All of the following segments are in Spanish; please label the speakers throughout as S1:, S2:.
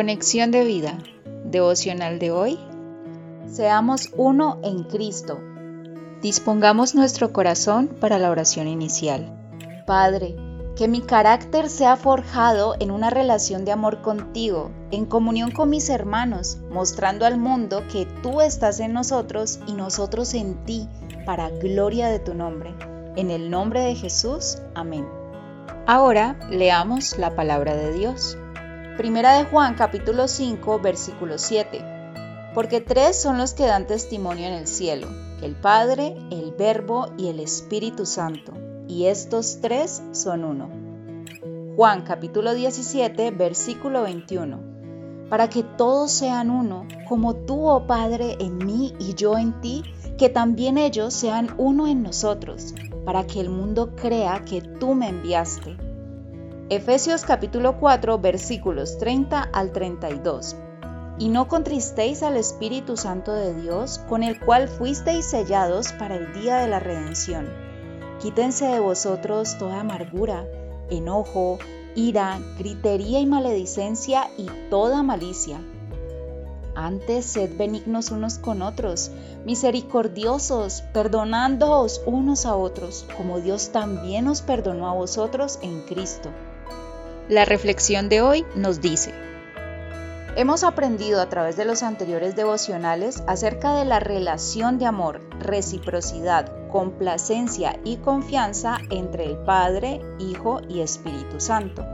S1: Conexión de vida, devocional de hoy. Seamos uno en Cristo. Dispongamos nuestro corazón para la oración inicial. Padre, que mi carácter sea forjado en una relación de amor contigo, en comunión con mis hermanos, mostrando al mundo que tú estás en nosotros y nosotros en ti, para gloria de tu nombre. En el nombre de Jesús, amén. Ahora leamos la palabra de Dios. Primera de Juan capítulo 5 versículo 7. Porque tres son los que dan testimonio en el cielo, el Padre, el Verbo y el Espíritu Santo, y estos tres son uno. Juan capítulo 17 versículo 21. Para que todos sean uno, como tú, oh Padre, en mí y yo en ti, que también ellos sean uno en nosotros para que el mundo crea que tú me enviaste. Efesios capítulo 4 versículos 30 al 32. Y no contristéis al Espíritu Santo de Dios, con el cual fuisteis sellados para el día de la redención. Quítense de vosotros toda amargura, enojo, ira, gritería y maledicencia y toda malicia antes sed benignos unos con otros, misericordiosos, perdonándoos unos a otros, como Dios también os perdonó a vosotros en Cristo. La reflexión de hoy nos dice, Hemos aprendido a través de los anteriores devocionales acerca de la relación de amor, reciprocidad, complacencia y confianza entre el Padre, Hijo y Espíritu Santo.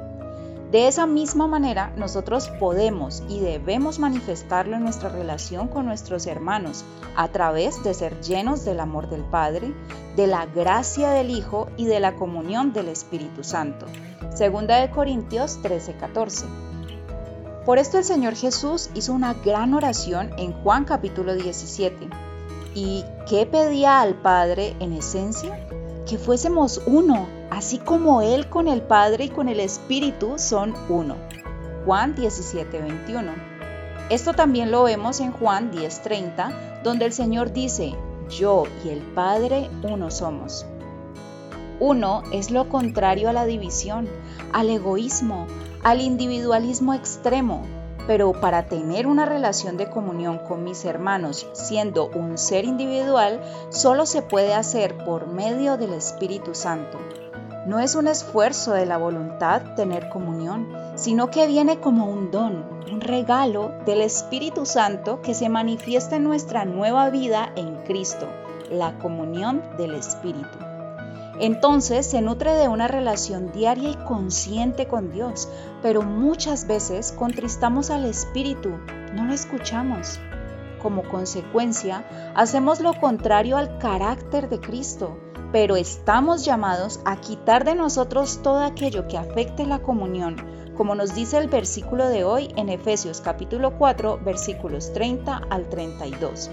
S1: De esa misma manera, nosotros podemos y debemos manifestarlo en nuestra relación con nuestros hermanos a través de ser llenos del amor del Padre, de la gracia del Hijo y de la comunión del Espíritu Santo. Segunda de Corintios 13:14. Por esto el Señor Jesús hizo una gran oración en Juan capítulo 17. ¿Y qué pedía al Padre en esencia? Que fuésemos uno así como Él con el Padre y con el Espíritu son uno. Juan 17, 21. Esto también lo vemos en Juan 10:30, donde el Señor dice, yo y el Padre uno somos. Uno es lo contrario a la división, al egoísmo, al individualismo extremo, pero para tener una relación de comunión con mis hermanos siendo un ser individual, solo se puede hacer por medio del Espíritu Santo. No es un esfuerzo de la voluntad tener comunión, sino que viene como un don, un regalo del Espíritu Santo que se manifiesta en nuestra nueva vida en Cristo, la comunión del Espíritu. Entonces se nutre de una relación diaria y consciente con Dios, pero muchas veces contristamos al Espíritu, no lo escuchamos. Como consecuencia, hacemos lo contrario al carácter de Cristo, pero estamos llamados a quitar de nosotros todo aquello que afecte la comunión, como nos dice el versículo de hoy en Efesios capítulo 4 versículos 30 al 32.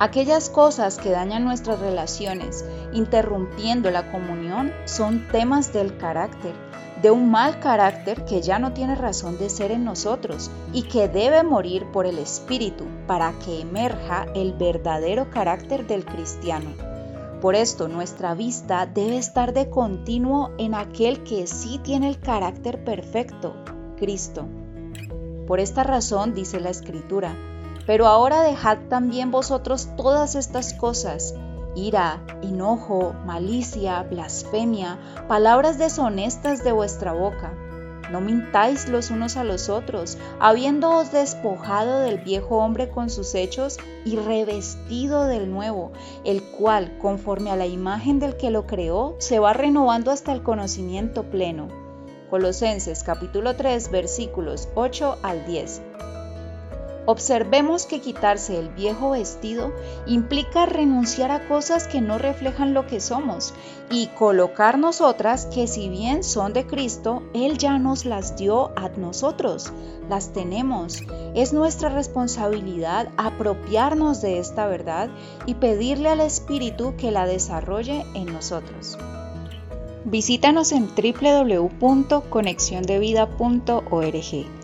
S1: Aquellas cosas que dañan nuestras relaciones, interrumpiendo la comunión, son temas del carácter, de un mal carácter que ya no tiene razón de ser en nosotros y que debe morir por el Espíritu para que emerja el verdadero carácter del cristiano. Por esto nuestra vista debe estar de continuo en aquel que sí tiene el carácter perfecto, Cristo. Por esta razón dice la Escritura, pero ahora dejad también vosotros todas estas cosas, ira, enojo, malicia, blasfemia, palabras deshonestas de vuestra boca no mintáis los unos a los otros, habiéndoos despojado del viejo hombre con sus hechos y revestido del nuevo, el cual, conforme a la imagen del que lo creó, se va renovando hasta el conocimiento pleno. Colosenses capítulo 3 versículos 8 al 10. Observemos que quitarse el viejo vestido implica renunciar a cosas que no reflejan lo que somos y colocarnos otras que si bien son de Cristo, Él ya nos las dio a nosotros, las tenemos. Es nuestra responsabilidad apropiarnos de esta verdad y pedirle al Espíritu que la desarrolle en nosotros. Visítanos en www.conexiondevida.org